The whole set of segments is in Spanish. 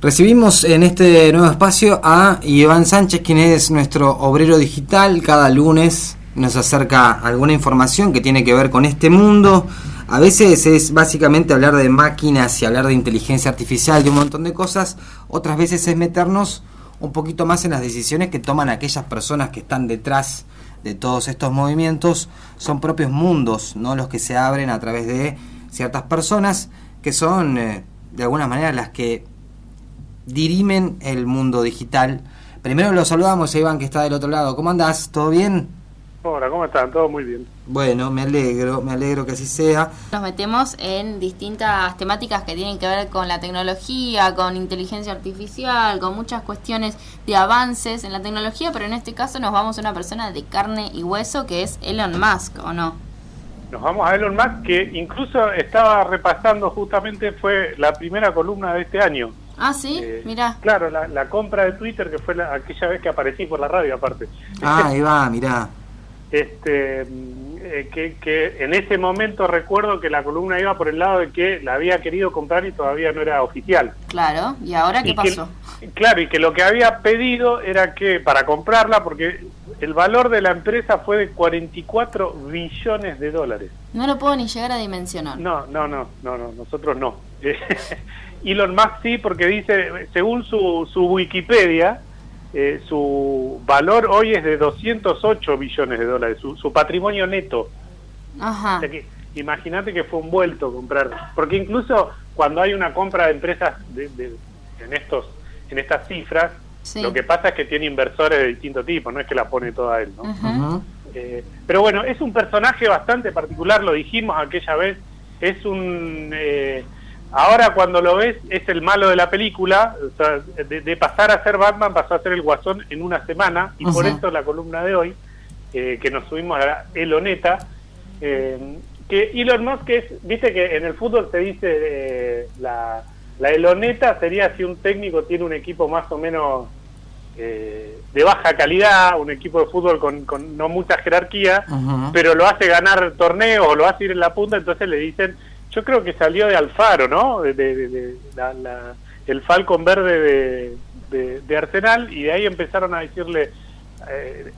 Recibimos en este nuevo espacio a Iván Sánchez, quien es nuestro obrero digital. Cada lunes nos acerca alguna información que tiene que ver con este mundo. A veces es básicamente hablar de máquinas y hablar de inteligencia artificial, de un montón de cosas. Otras veces es meternos un poquito más en las decisiones que toman aquellas personas que están detrás de todos estos movimientos. Son propios mundos, no los que se abren a través de ciertas personas que son eh, de alguna manera las que dirimen el mundo digital. Primero lo saludamos a Iván que está del otro lado. ¿Cómo andás? ¿Todo bien? Hola, ¿cómo están? Todo muy bien. Bueno, me alegro, me alegro que así sea. Nos metemos en distintas temáticas que tienen que ver con la tecnología, con inteligencia artificial, con muchas cuestiones de avances en la tecnología, pero en este caso nos vamos a una persona de carne y hueso que es Elon Musk, ¿o no? Nos vamos a Elon Musk, que incluso estaba repasando justamente, fue la primera columna de este año. Ah, sí, Eh, mira. Claro, la, la compra de Twitter, que fue la- aquella vez que aparecí por la radio, aparte. Ah, ahí va, mirá. Este, eh, que, que en ese momento recuerdo que la columna iba por el lado de que la había querido comprar y todavía no era oficial. Claro, ¿y ahora qué Y que- pasó? claro, y que lo que había pedido era que para comprarla, porque el valor de la empresa fue de 44 billones de dólares. No lo puedo ni llegar a dimensionar. No, no, no, no, no, nosotros no. Elon Musk sí, porque dice, según su, su Wikipedia, eh, su valor hoy es de 208 billones de dólares, su, su patrimonio neto. Ajá. O sea que imagínate que fue un vuelto comprar, porque incluso cuando hay una compra de empresas de, de- en estos en estas cifras, Sí. lo que pasa es que tiene inversores de distinto tipo, no es que la pone toda él, ¿no? Eh, pero bueno, es un personaje bastante particular, lo dijimos aquella vez, es un... eh, ahora cuando lo ves es el malo de la película, o sea, de, de pasar a ser Batman pasó a ser el guasón en una semana, y por eso la columna de hoy, eh, que nos subimos a la Eloneta, eh, que Elon Musk es, viste que en el fútbol se dice eh, la, la Eloneta sería si un técnico tiene un equipo más o menos eh, de baja calidad, un equipo de fútbol con, con no mucha jerarquía, pero lo hace ganar torneos lo hace ir en la punta, entonces le dicen, yo creo que salió de Alfaro, ¿no? De, de- de- de- la- la- el Falcon Verde de, de- de Arsenal, y de ahí empezaron a decirle, eh,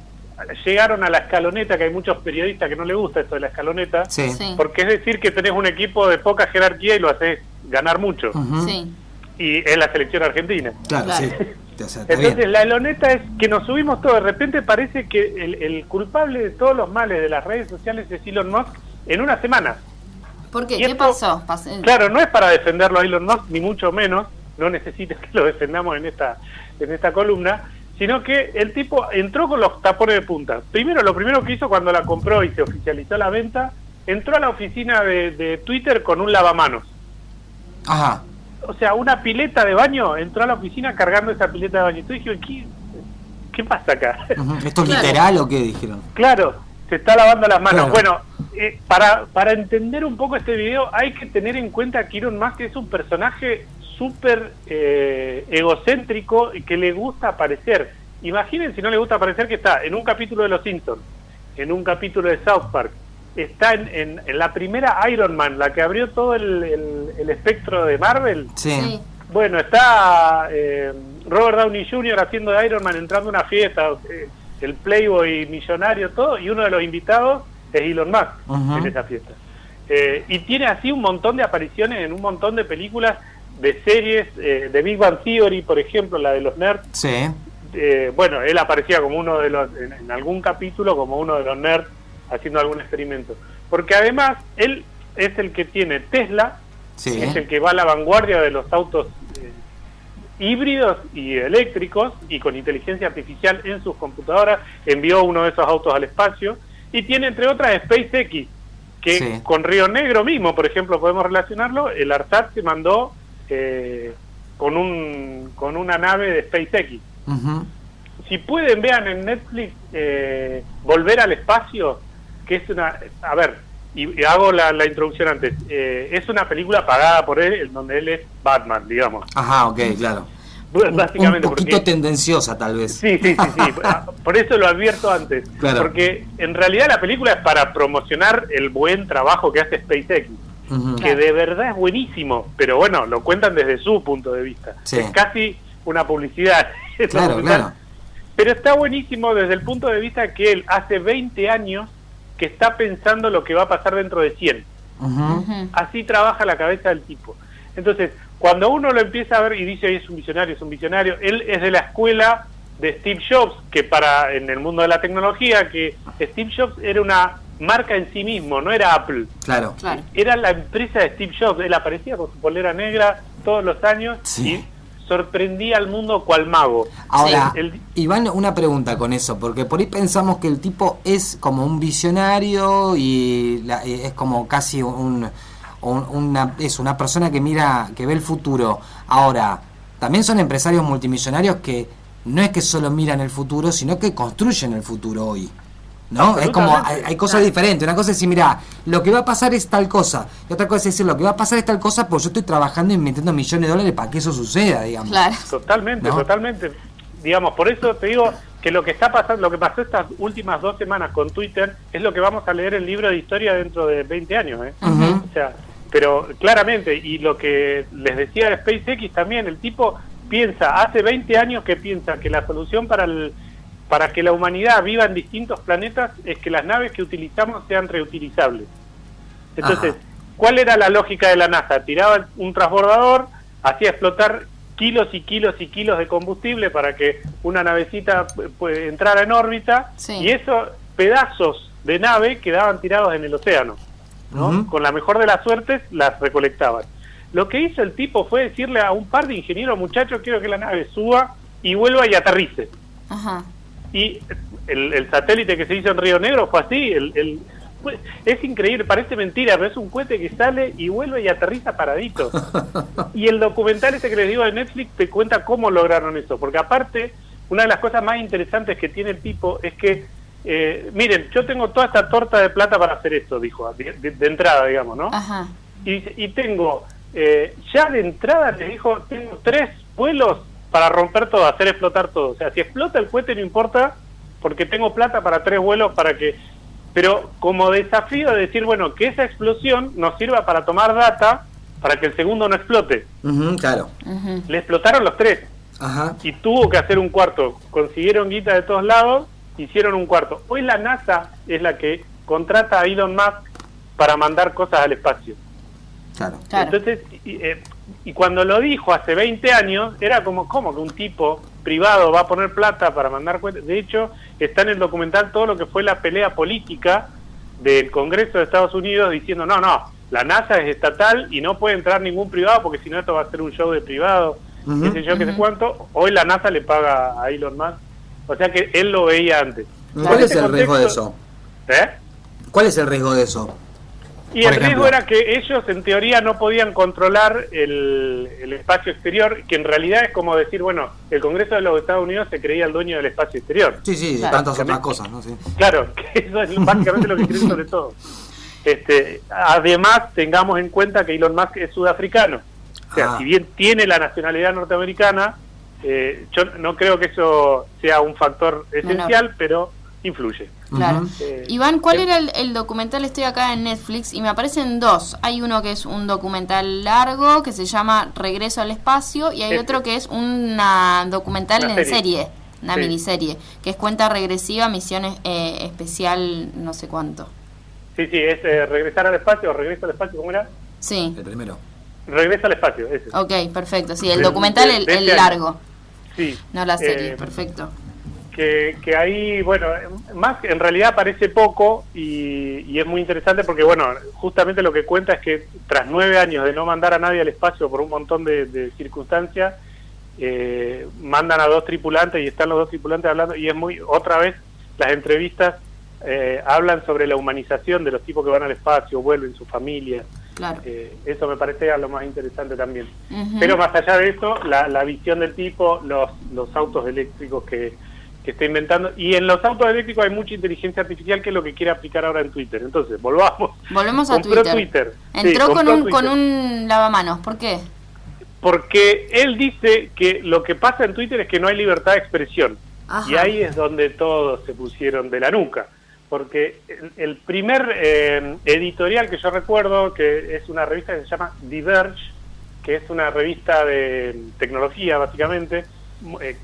llegaron a la escaloneta, que hay muchos periodistas que no les gusta esto de la escaloneta, Sí. Sí. porque es decir que tenés un equipo de poca jerarquía y lo haces ganar mucho. Sí. y es la selección argentina. Claro, Claro. sí. Entonces bien. la eloneta es que nos subimos todo, de repente parece que el, el culpable de todos los males de las redes sociales es Elon Musk en una semana. ¿Por qué? Y ¿Qué esto- pasó? Pas- Claro, no es para defenderlo a Elon Musk, ni mucho menos, no necesita que lo defendamos en esta, en esta columna, sino que el tipo entró con los tapones de punta. Primero, lo primero que hizo cuando la compró y se oficializó la venta, entró a la oficina de, de Twitter con un lavamanos. Ajá. O sea, una pileta de baño, entró a la oficina cargando esa pileta de baño. Entonces dije, ¿qué, qué pasa acá? ¿Esto es Claro. literal o qué dijeron? Claro, se está lavando las manos. Claro. Bueno, eh, para, para entender un poco este video hay que tener en cuenta que Elon Musk es un personaje súper eh, egocéntrico y que le gusta aparecer. Imaginen si no le gusta aparecer que está en un capítulo de Los Simpsons, en un capítulo de South Park, está en, en- en la primera Iron Man, la que abrió todo el, el- el espectro de Marvel. Sí. Sí. Bueno, está eh, Robert Downey Jr. haciendo de Iron Man, entrando a una fiesta, eh, el Playboy millonario, todo, y uno de los invitados es Elon Musk en esa fiesta. Eh, y tiene así un montón de apariciones en un montón de películas, de series, eh, de Big Bang Theory, por ejemplo, la de los nerds. Sí. Eh, bueno, él aparecía como uno de los, en, en algún capítulo, como uno de los nerds haciendo algún experimento. Porque además, él es el que tiene Tesla, Sí. es el que va a la vanguardia de los autos eh, híbridos y eléctricos y con inteligencia artificial en sus computadoras, envió uno de esos autos al espacio y tiene entre otras SpaceX, que Sí. con Río Negro mismo, por ejemplo, podemos relacionarlo, el ARSAT se mandó eh, con, un, con una nave de SpaceX. Ujú. Si pueden, vean en Netflix eh, Volver al Espacio, que es una... A ver, y, y hago la, la introducción antes. Eh, es una película pagada por él, en donde él es Batman, digamos. Ajá, ok, claro. Un- Básicamente, un poquito porque... tendenciosa tal vez. Sí, sí, sí, sí. Por eso lo advierto antes. Claro. Porque en realidad la película es para promocionar el buen trabajo que hace SpaceX. Que Claro. de verdad es buenísimo, pero bueno, lo cuentan desde su punto de vista. Sí. Es casi una publicidad. Claro, claro. Pero está buenísimo desde el punto de vista que él hace 20 años que está pensando lo que va a pasar dentro de 100. Ujú. Ujú. Así trabaja la cabeza del tipo. Entonces, cuando uno lo empieza a ver y dice, "Ay, es un visionario, es un visionario, él es de la escuela de Steve Jobs, que para en el mundo de la tecnología, que Steve Jobs era una marca en sí mismo, no era Apple. Claro. Claro. Era la empresa de Steve Jobs, él aparecía con su polera negra todos los años Sí. y sorprendía al mundo cual mago. Ahora, Sí. El- Iván, una pregunta con eso, porque por ahí pensamos que el tipo es como un visionario y la- eh, es como casi un, un- una, es una persona que mira, que ve el futuro. Ahora, también son empresarios multimillonarios que no es que solo miran el futuro, sino que construyen el futuro hoy. ¿No? Es como, hay, hay cosas Claro. diferentes. Una cosa es decir, mira, lo que va a pasar es tal cosa. Y otra cosa es decir, lo que va a pasar es tal cosa, porque yo estoy trabajando y metiendo millones de dólares para que eso suceda, digamos. Claro. Totalmente, ¿No? totalmente. Digamos, por eso te digo que lo que está pasando, lo que pasó estas últimas dos semanas con Twitter es lo que vamos a leer en el libro de historia dentro de 20 años. ¿eh? O sea, pero claramente, y lo que les decía de SpaceX también, el tipo piensa, hace 20 años que piensa que la solución para el para que la humanidad viva en distintos planetas es que las naves que utilizamos sean reutilizables. Entonces, Ajá. ¿cuál era la lógica de la NASA? Tiraba un transbordador, hacía explotar kilos y kilos y kilos de combustible para que una navecita entrara en órbita Sí. y esos pedazos de nave quedaban tirados en el océano. ¿no? Con la mejor de las suertes las recolectaban. Lo que hizo el tipo fue decirle a un par de ingenieros, muchachos, quiero que la nave suba y vuelva y aterrice. Ajá. Y el, el satélite que se hizo en Río Negro fue así. El, el- fue- es increíble, parece mentira, pero es un cohete que sale y vuelve y aterriza paradito. y el documental este que les digo de Netflix te cuenta cómo lograron eso. Porque aparte, una de las cosas más interesantes que tiene el tipo es que, eh, miren, yo tengo toda esta torta de plata para hacer esto, dijo, de, de- de entrada, digamos, ¿no? Ajá. y, y tengo, eh, ya de entrada les dijo, tengo tres vuelos para romper todo, hacer explotar todo. O sea, si explota el cohete no importa, porque tengo plata para tres vuelos para que... Pero como desafío de decir, bueno, que esa explosión nos sirva para tomar data para que el segundo no explote. Claro. Le explotaron los tres Ajá. y tuvo que hacer un cuarto. Consiguieron guita de todos lados, hicieron un cuarto. Hoy la NASA es la que contrata a Elon Musk para mandar cosas al espacio. Claro. Claro. Entonces, y, eh, y cuando lo dijo hace 20 años, era como, ¿cómo que un tipo privado va a poner plata para mandar cuentas? De hecho, está en el documental todo lo que fue la pelea política del Congreso de Estados Unidos diciendo, no, no, la NASA es estatal y no puede entrar ningún privado porque si no esto va a ser un show de privado, Ujú. qué sé yo, qué sé Ujú. cuánto. Hoy la NASA le paga a Elon Musk. O sea que él lo veía antes. ¿Cuál es este el riesgo de eso? ¿Eh? ¿Cuál es el riesgo de eso? Y Por el riesgo era que ellos en teoría no podían controlar el, el espacio exterior, que en realidad es como decir, bueno, el Congreso de los Estados Unidos se creía el dueño del espacio exterior. Sí, sí, Claro. tantas otras cosas, ¿no? Sí. Claro, que eso es básicamente lo que creen sobre todo. Este, además, tengamos en cuenta que Elon Musk es sudafricano. O sea, Ah. si bien tiene la nacionalidad norteamericana, eh, yo no creo que eso sea un factor esencial, pero influye. Claro. Eh, Iván, ¿cuál eh, era el, el documental? Estoy acá en Netflix y me aparecen dos. Hay uno que es un documental largo que se llama Regreso al Espacio y hay otro que es una documental Una en serie. serie, una Sí. miniserie, que es cuenta regresiva, misiones eh, especial, no sé cuánto. Sí, sí, es eh, regresar al espacio, o regreso al espacio, ¿cómo era? Sí, El primero. Regresa al espacio, ese. ok, perfecto. Sí, el De- documental, de- el, de el este año. largo, Sí. no la serie, Eh, perfecto. Que, que ahí, bueno, más en realidad parece poco y, y es muy interesante porque, bueno, justamente lo que cuenta es que tras nueve años de no mandar a nadie al espacio por un montón de, de circunstancias, eh, mandan a dos tripulantes y están los dos tripulantes hablando y es muy, otra vez, las entrevistas eh, hablan sobre la humanización de los tipos que van al espacio, vuelven, su familia. Claro. Eh, eso me parece a lo más interesante también. Pero más allá de eso, la, la visión del tipo, los, los autos eléctricos que, que está inventando. Y en los autos eléctricos hay mucha inteligencia artificial que es lo que quiere aplicar ahora en Twitter. Entonces, volvamos. Volvemos a Twitter. Twitter. Sí, Entró con un, Twitter. con un lavamanos, ¿por qué? Porque él dice que lo que pasa en Twitter es que no hay libertad de expresión. Ajá. Y ahí es donde todos se pusieron de la nuca. porque el, primer eh, editorial que yo recuerdo, que es una revista que se llama Diverge, que es una revista de tecnología básicamente, eh,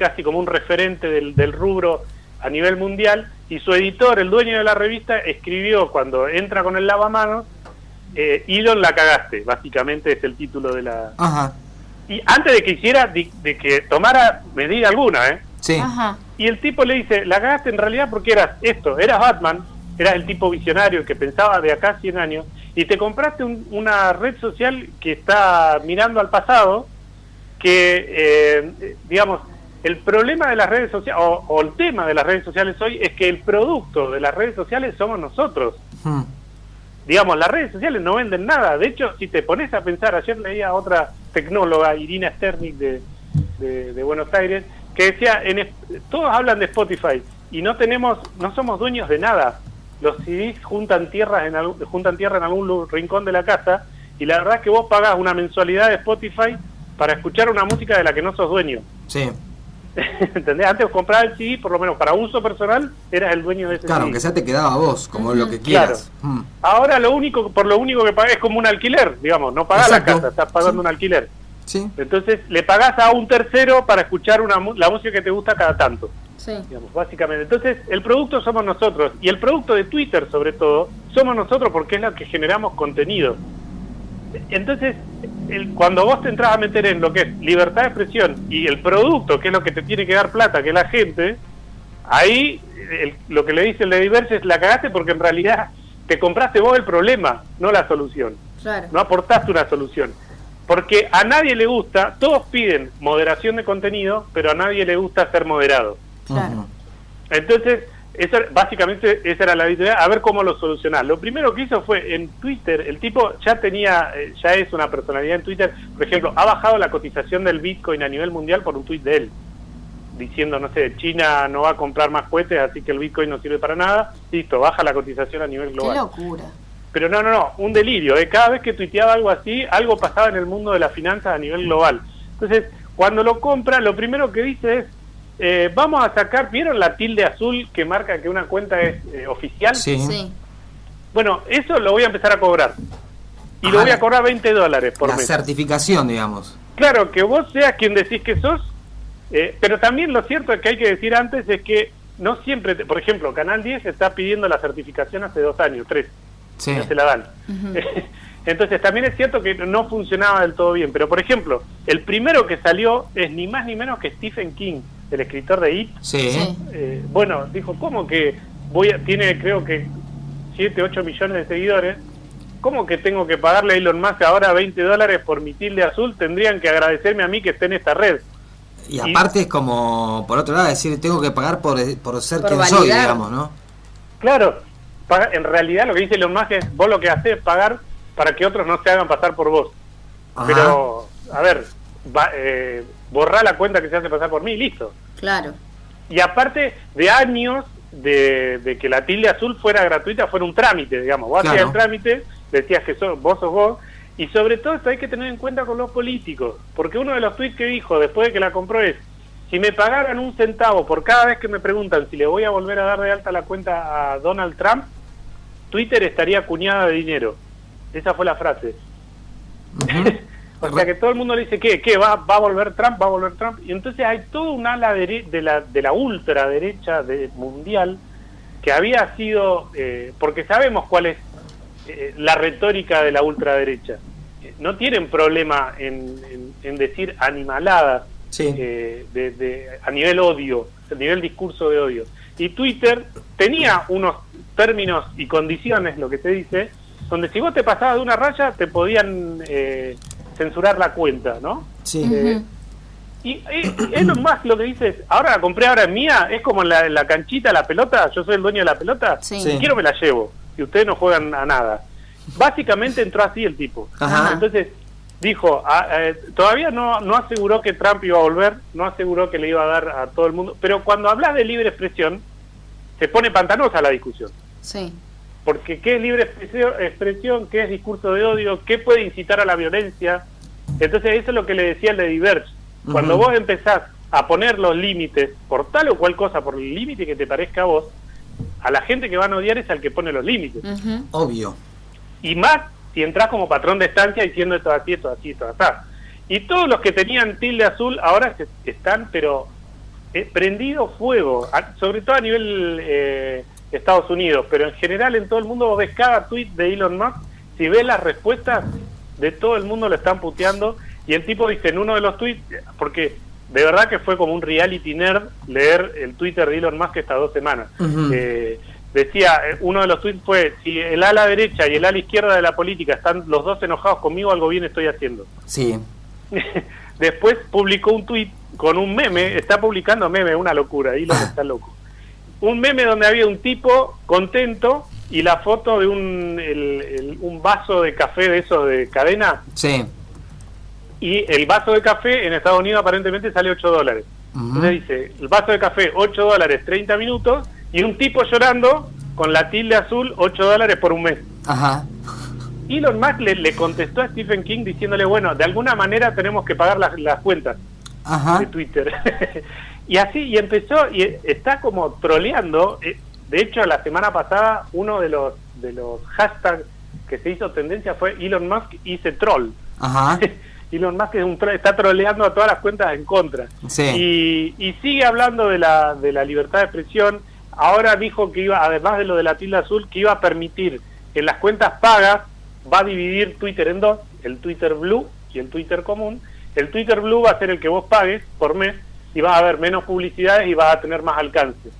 casi como un referente del, del rubro a nivel mundial, y su editor, el dueño de la revista, escribió cuando entra con el lavamanos, eh, Elon la cagaste, básicamente es el título de la... Ajá. Y antes de que hiciera, de, de que tomara medida alguna, ¿eh? Sí. Ajá. Y el tipo le dice, la cagaste en realidad porque eras esto, eras Batman, eras el tipo visionario que pensaba de acá a 100 años, y te compraste un- una red social que está mirando al pasado, que, eh, digamos, el problema de las redes sociales, o, o el tema de las redes sociales hoy, es que el producto de las redes sociales somos nosotros. Hmm. Digamos, las redes sociales no venden nada. De hecho, si te pones a pensar, ayer leía a otra tecnóloga, Irina Sternik de, de, de Buenos Aires, que decía, en, todos hablan de Spotify y no tenemos, no somos dueños de nada. Los CDs juntan tierras en algún, juntan tierra en algún rincón de la casa y la verdad es que vos pagás una mensualidad de Spotify para escuchar una música de la que no sos dueño. Sí. ¿Entendés? Antes comprabas el CD, por lo menos para uso personal, eras el dueño de ese Claro, CD. aunque sea te quedaba a vos, como lo que Claro. quieras. Hmm. Ahora lo único, por lo único que pagás es como un alquiler, digamos, no pagás la Exacto. casa, estás pagando Sí. un alquiler. Sí. Entonces le pagás a un tercero para escuchar una, mu- la música que te gusta cada tanto, Sí. digamos, básicamente. Entonces el producto somos nosotros y el producto de Twitter sobre todo somos nosotros porque es lo que generamos contenido. Entonces, el- cuando vos te entras a meter en lo que es libertad de expresión y el producto, que es lo que te tiene que dar plata, que es la gente, ahí el- lo que le dice el de Diverse es la cagaste porque en realidad te compraste vos el problema, no la solución. Claro. No aportaste una solución. Porque a nadie le gusta, todos piden moderación de contenido, pero a nadie le gusta ser moderado. Claro. Entonces, eso, básicamente esa era la idea, a ver cómo lo solucionar. Lo primero que hizo fue en Twitter, el tipo ya tenía, eh, ya es una personalidad en Twitter, por ejemplo, ha bajado la cotización del Bitcoin a nivel mundial por un tuit de él, diciendo, no sé, China no va a comprar más cohetes, así que el Bitcoin no sirve para nada, listo, baja la cotización a nivel Qué global. locura. Pero no, no, no, un delirio. ¿eh? Cada vez que tuiteaba algo así, algo pasaba en el mundo de las finanzas a nivel global. Entonces, cuando lo compra, lo primero que dice es, eh, vamos a sacar, ¿vieron la tilde azul que marca que una cuenta es eh, oficial? Sí. Sí. Bueno, eso lo voy a empezar a cobrar. Y Ajá. lo voy a cobrar 20 dólares por La mes. certificación, digamos. Claro, que vos seas quien decís que sos, eh, pero también lo cierto es que hay que decir antes es que no siempre, te- por ejemplo, Canal 10 está pidiendo la certificación hace dos años, tres. Sí. no se la dan. Entonces también es cierto que no funcionaba del todo bien, pero por ejemplo, el primero que salió es ni más ni menos que Stephen King, el escritor de It. Sí. Eh, bueno, dijo, ¿cómo que voy a, tiene creo que 7, 8 millones de seguidores? ¿Cómo que tengo que pagarle a Elon Musk ahora 20 dólares por mi tilde azul? Tendrían que agradecerme a mí que esté en esta red. Y aparte es como, por otro lado, decir, tengo que pagar por, por ser Por quien soy, digamos, ¿no? Claro, en realidad lo que dice Elon Musk es, vos lo que haces es pagar para que otros no se hagan pasar por vos. Ajá. Pero, a ver, va, eh, borrá la cuenta que se hace pasar por mí y listo. Claro. Y aparte de años de, de que la tilde azul fuera gratuita, fuera un trámite, digamos. Vos Claro. hacías el trámite, decías que sos, vos sos vos, y sobre todo esto hay que tener en cuenta con los políticos, porque uno de los tweets que dijo después de que la compró es, si me pagaran un centavo por cada vez que me preguntan si le voy a volver a dar de alta la cuenta a Donald Trump, Twitter estaría cuñada de dinero. Esa fue la frase. O sea que todo el mundo le dice que, que va, va a volver Trump, va a volver Trump. Y entonces hay todo un ala dere- de la, de la ultraderecha de, mundial que había sido, eh, porque sabemos cuál es eh, la retórica de la ultraderecha. No tienen problema en, en- en decir animaladas Sí. eh, de, de- a nivel odio, a nivel discurso de odio. Y Twitter tenía unos términos y condiciones, lo que se dice, donde si vos te pasabas de una raya te podían eh, censurar la cuenta, ¿no? Sí. Eh, y, y Elon Musk lo que dice es, ahora la compré, ahora es mía, es como en la, la canchita, la pelota, yo soy el dueño de la pelota, Sí. Si quiero me la llevo, y ustedes no juegan a nada. Básicamente entró así el tipo. Ajá. Entonces dijo, ah, eh, todavía no, no aseguró que Trump iba a volver, no aseguró que le iba a dar a todo el mundo, pero cuando hablas de libre expresión, se pone pantanosa la discusión. Sí. Porque qué es libre expresión, expresión, qué es discurso de odio, qué puede incitar a la violencia. Entonces eso es lo que le decía el de Diverge. Cuando vos empezás a poner los límites por tal o cual cosa, por el límite que te parezca a vos, a la gente que van a odiar es al que pone los límites. Obvio. Y más si entras como patrón de estancia diciendo esto así, esto así, esto así. Y todos los que tenían tilde azul ahora se- están, pero eh, prendido fuego, a- sobre todo a nivel eh, Estados Unidos, pero en general en todo el mundo vos ves cada tweet de Elon Musk, si ves las respuestas de todo el mundo lo están puteando y el tipo dice en uno de los tweets, porque de verdad que fue como un reality nerd leer el Twitter de Elon Musk estas dos semanas. Eh, decía, eh, uno de los tweets fue, si el ala derecha y el ala izquierda de la política están los dos enojados conmigo, algo bien estoy haciendo. Sí. Después publicó un tweet con un meme, está publicando meme, una locura, Elon está loco. Un meme donde había un tipo contento y la foto de un, el- el- un vaso de café de esos de cadena Sí. y el vaso de café en Estados Unidos aparentemente sale 8 dólares. Ujú. Entonces dice, el vaso de café 8 dólares 30 minutos y un tipo llorando con la tilde azul 8 dólares por un mes. Ajá. Elon Musk le, le contestó a Stephen King diciéndole, bueno, de alguna manera tenemos que pagar las, las cuentas Ajá. de Twitter. y así, y empezó, y está como troleando. Eh, De hecho, la semana pasada, uno de los, de los hashtags que se hizo tendencia fue Elon Musk hice troll. Ajá. Elon Musk es un tro- está troleando a todas las cuentas en contra. Sí. Y, y sigue hablando de la, de la libertad de expresión. Ahora dijo que iba, además de lo de la tilde azul, que iba a permitir en las cuentas pagas, va a dividir Twitter en dos, el Twitter Blue y el Twitter común. El Twitter Blue va a ser el que vos pagues por mes y va a haber menos publicidades y va a tener más alcance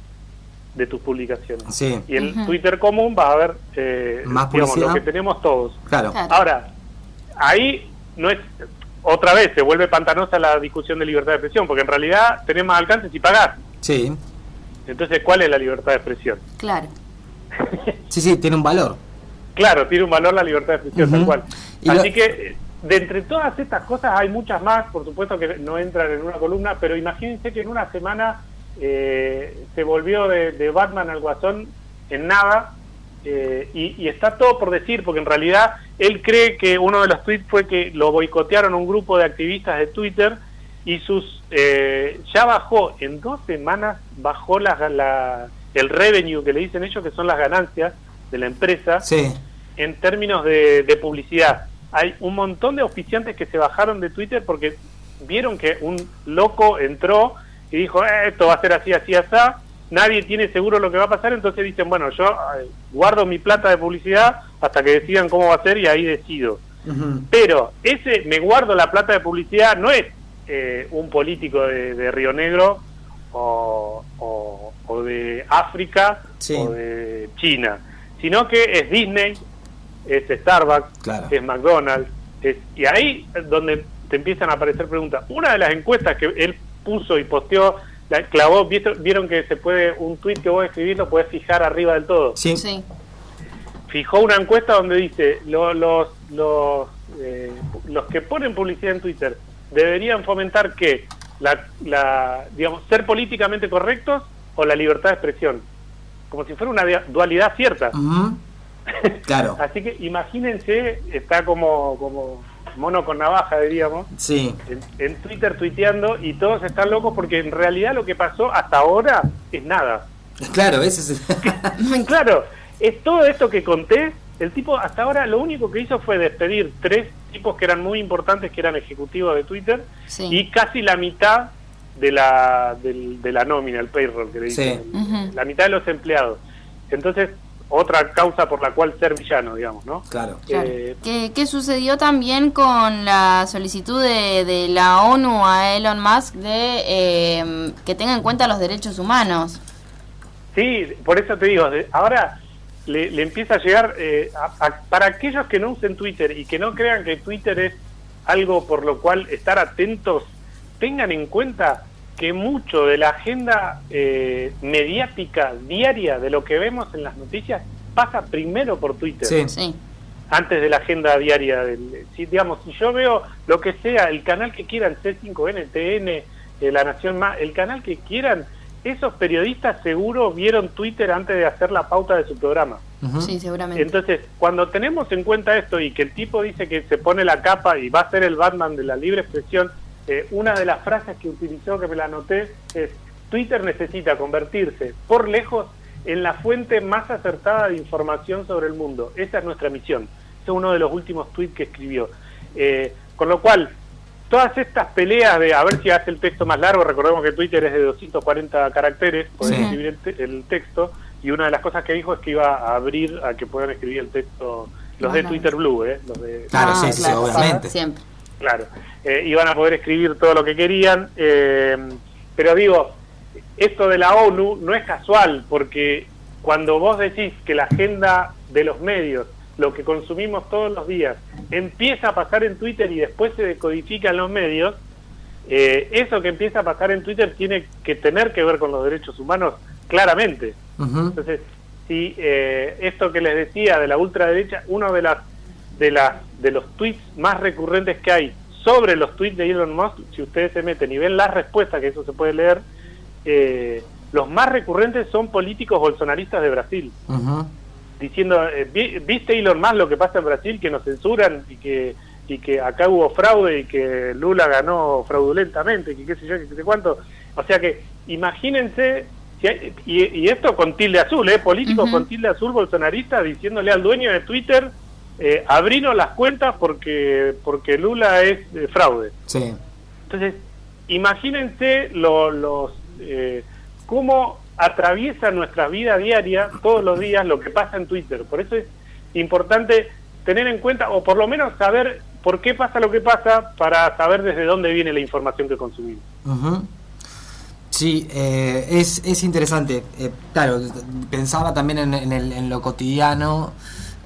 de tus publicaciones. Sí. Y el. Twitter común va a haber eh, Más digamos, lo publicidad. que tenemos todos. Claro. Claro. Ahora, ahí no es otra vez se vuelve pantanosa la discusión de libertad de expresión, porque en realidad tenés más alcance si pagás. Sí. Entonces, ¿cuál es la libertad de expresión? Claro. Sí, sí, tiene un valor. Claro, tiene un valor la libertad de expresión, Ujú. tal cual. Y lo- Así que, eh, de entre todas estas cosas hay muchas más, por supuesto que no entran en una columna, pero imagínense que en una semana eh, se volvió de, de Batman al Guasón en nada, eh, y, y está todo por decir, porque en realidad él cree que uno de los tweets fue que lo boicotearon un grupo de activistas de Twitter y sus eh, ya bajó en dos semanas bajó la, la- el revenue que le dicen ellos que son las ganancias de la empresa Sí. en términos de, de publicidad. Hay un montón de auspiciantes que se bajaron de Twitter porque vieron que un loco entró y dijo, "Eh, esto va a ser así, así, así, nadie tiene seguro lo que va a pasar, entonces dicen, bueno, yo eh, guardo mi plata de publicidad hasta que decidan cómo va a ser y ahí decido. Pero ese me guardo la plata de publicidad no es eh, un político de, de Río Negro o, o- o de África Sí. o de China, sino que es Disney, es Starbucks, Claro. es McDonald's, es- y ahí es donde te empiezan a aparecer preguntas. Una de las encuestas que él puso y posteó, la clavó, ¿viste- vieron que se puede, un tweet que vos escribís lo puedes fijar arriba del todo Sí. Sí. fijó una encuesta donde dice lo- los los eh, los que ponen publicidad en Twitter deberían fomentar que la, la digamos ser políticamente correctos o la libertad de expresión como si fuera una dualidad cierta. Claro. así que imagínense está como como mono con navaja diríamos Sí. en, en Twitter tuiteando y todos están locos porque en realidad lo que pasó hasta ahora es nada Claro, ese es. Claro, es todo esto que conté. El tipo hasta ahora lo único que hizo fue despedir tres tipos que eran muy importantes, que eran ejecutivos de Twitter, Sí. y casi la mitad de la, del- de la nómina, el payroll que le Sí. dicen, Ujú. la mitad de los empleados. Entonces, otra causa por la cual ser villano, digamos, ¿no? Claro. Claro. Eh, ¿Qué, qué sucedió también con la solicitud de, de la ONU a Elon Musk de eh, que tenga en cuenta los derechos humanos? Sí, por eso te digo, ahora le, le empieza a llegar, eh, a- a- para aquellos que no usen Twitter y que no crean que Twitter es algo por lo cual estar atentos, tengan en cuenta que mucho de la agenda eh, mediática diaria de lo que vemos en las noticias pasa primero por Twitter Sí. Sí. antes de la agenda diaria. Del, si, digamos, si yo veo lo que sea, el canal que quieran, C5N, TN, eh, La Nación Más, el canal que quieran, esos periodistas seguro vieron Twitter antes de hacer la pauta de su programa. Sí, seguramente. Entonces, cuando tenemos en cuenta esto y que el tipo dice que se pone la capa y va a ser el Batman de la libre expresión, eh, una de las frases que utilizó, que me la anoté, es Twitter necesita convertirse por lejos en la fuente más acertada de información sobre el mundo. Esa es nuestra misión. Ese es uno de los últimos tweets que escribió. Eh, con lo cual, todas estas peleas de a ver si hace el texto más largo, recordemos que Twitter es de 240 caracteres, pueden escribir el, texto, y una de las cosas que dijo es que iba a abrir a que puedan escribir el texto los de Twitter Blue, ¿eh? Los de, claro, sí, sí, obviamente. Siempre. Claro, eh, iban a poder escribir todo lo que querían, eh, pero digo, esto de la ONU no es casual, porque cuando vos decís que la agenda de los medios, lo que consumimos todos los días, empieza a pasar en Twitter y después se decodifica en los medios, eh, eso que empieza a pasar en Twitter tiene que tener que ver con los derechos humanos claramente. Entonces, si esto que les decía de la ultraderecha, uno de las de, las de los tweets más recurrentes que hay sobre los tweets de Elon Musk, si ustedes se meten y ven las respuestas, que eso se puede leer, eh, los más recurrentes son políticos bolsonaristas de Brasil. Diciendo, eh, ¿viste Elon Musk lo que pasa en Brasil? Que nos censuran y que y que acá hubo fraude y que Lula ganó fraudulentamente, que qué sé yo, que sé cuánto. O sea que imagínense, y, esto con tilde azul, ¿eh? políticos con tilde azul bolsonarista diciéndole al dueño de Twitter eh, las cuentas porque porque Lula es eh, fraude. Sí. Entonces, imagínense los eh, cómo atraviesa nuestra vida diaria todos los días lo que pasa en Twitter. Por eso es importante tener en cuenta, o por lo menos saber por qué pasa lo que pasa, para saber desde dónde viene la información que consumimos. Sí, eh, es, es interesante. claro, pensaba también en, el, en lo cotidiano.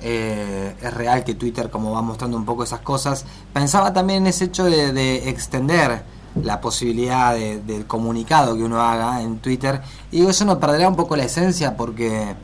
Eh, es real que Twitter como va mostrando un poco esas cosas. Pensaba también en ese hecho de, extender la posibilidad del comunicado que uno haga en Twitter. Y digo, eso no perderá un poco la esencia porque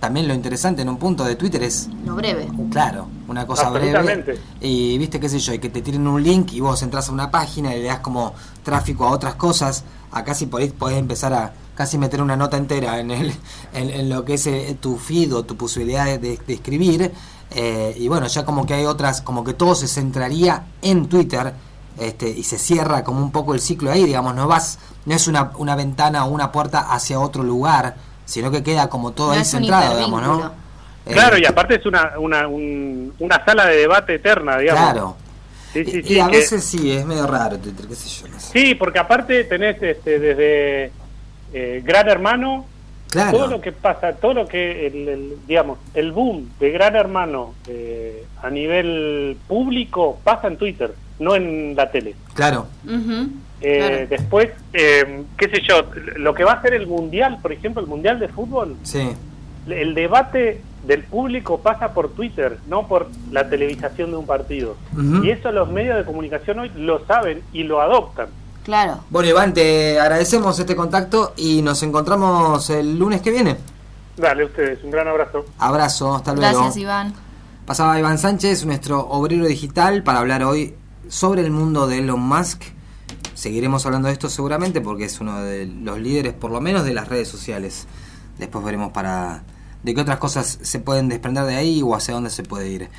también lo interesante en un punto de Twitter es... Lo breve. Claro, una cosa breve. Y viste, qué sé yo, y que te tiren un link y vos entras a una página y le das como tráfico a otras cosas. Acá si podés, podés empezar a casi meter una nota entera en, el, en, lo que es eh, tu feed o tu posibilidad de, escribir. Eh, y bueno, ya como que hay otras, como que todo se centraría en Twitter este, y se cierra como un poco el ciclo ahí, digamos, no vas, no es una, una ventana o una puerta hacia otro lugar, sino que queda como todo ahí centrado, digamos, ¿no? Eh, claro, y aparte es una, una, una sala de debate eterna, digamos. Claro. y, a veces sí, es medio raro Twitter, qué sé yo. Sí, porque aparte tenés este, desde eh, Gran Hermano, todo lo que pasa, todo lo que, el, digamos, el boom de Gran Hermano eh, a nivel público pasa en Twitter, no en la tele. Claro. Eh, después, qué sé yo, lo que va a ser el Mundial, por ejemplo, el Mundial de Fútbol, sí. el debate del público pasa por Twitter, no por la televisación de un partido. Y eso los medios de comunicación hoy lo saben y lo adoptan. Claro. Bueno, Iván, te agradecemos este contacto y nos encontramos el lunes que viene. Dale, ustedes, un gran abrazo. Abrazo, hasta luego. Gracias, Iván. Pasaba Iván Sánchez, nuestro obrero digital, para hablar hoy sobre el mundo de Elon Musk. Seguiremos hablando de esto seguramente porque es uno de los líderes, por lo menos, de las redes sociales. Después veremos para de qué otras cosas se pueden desprender de ahí o hacia dónde se puede ir.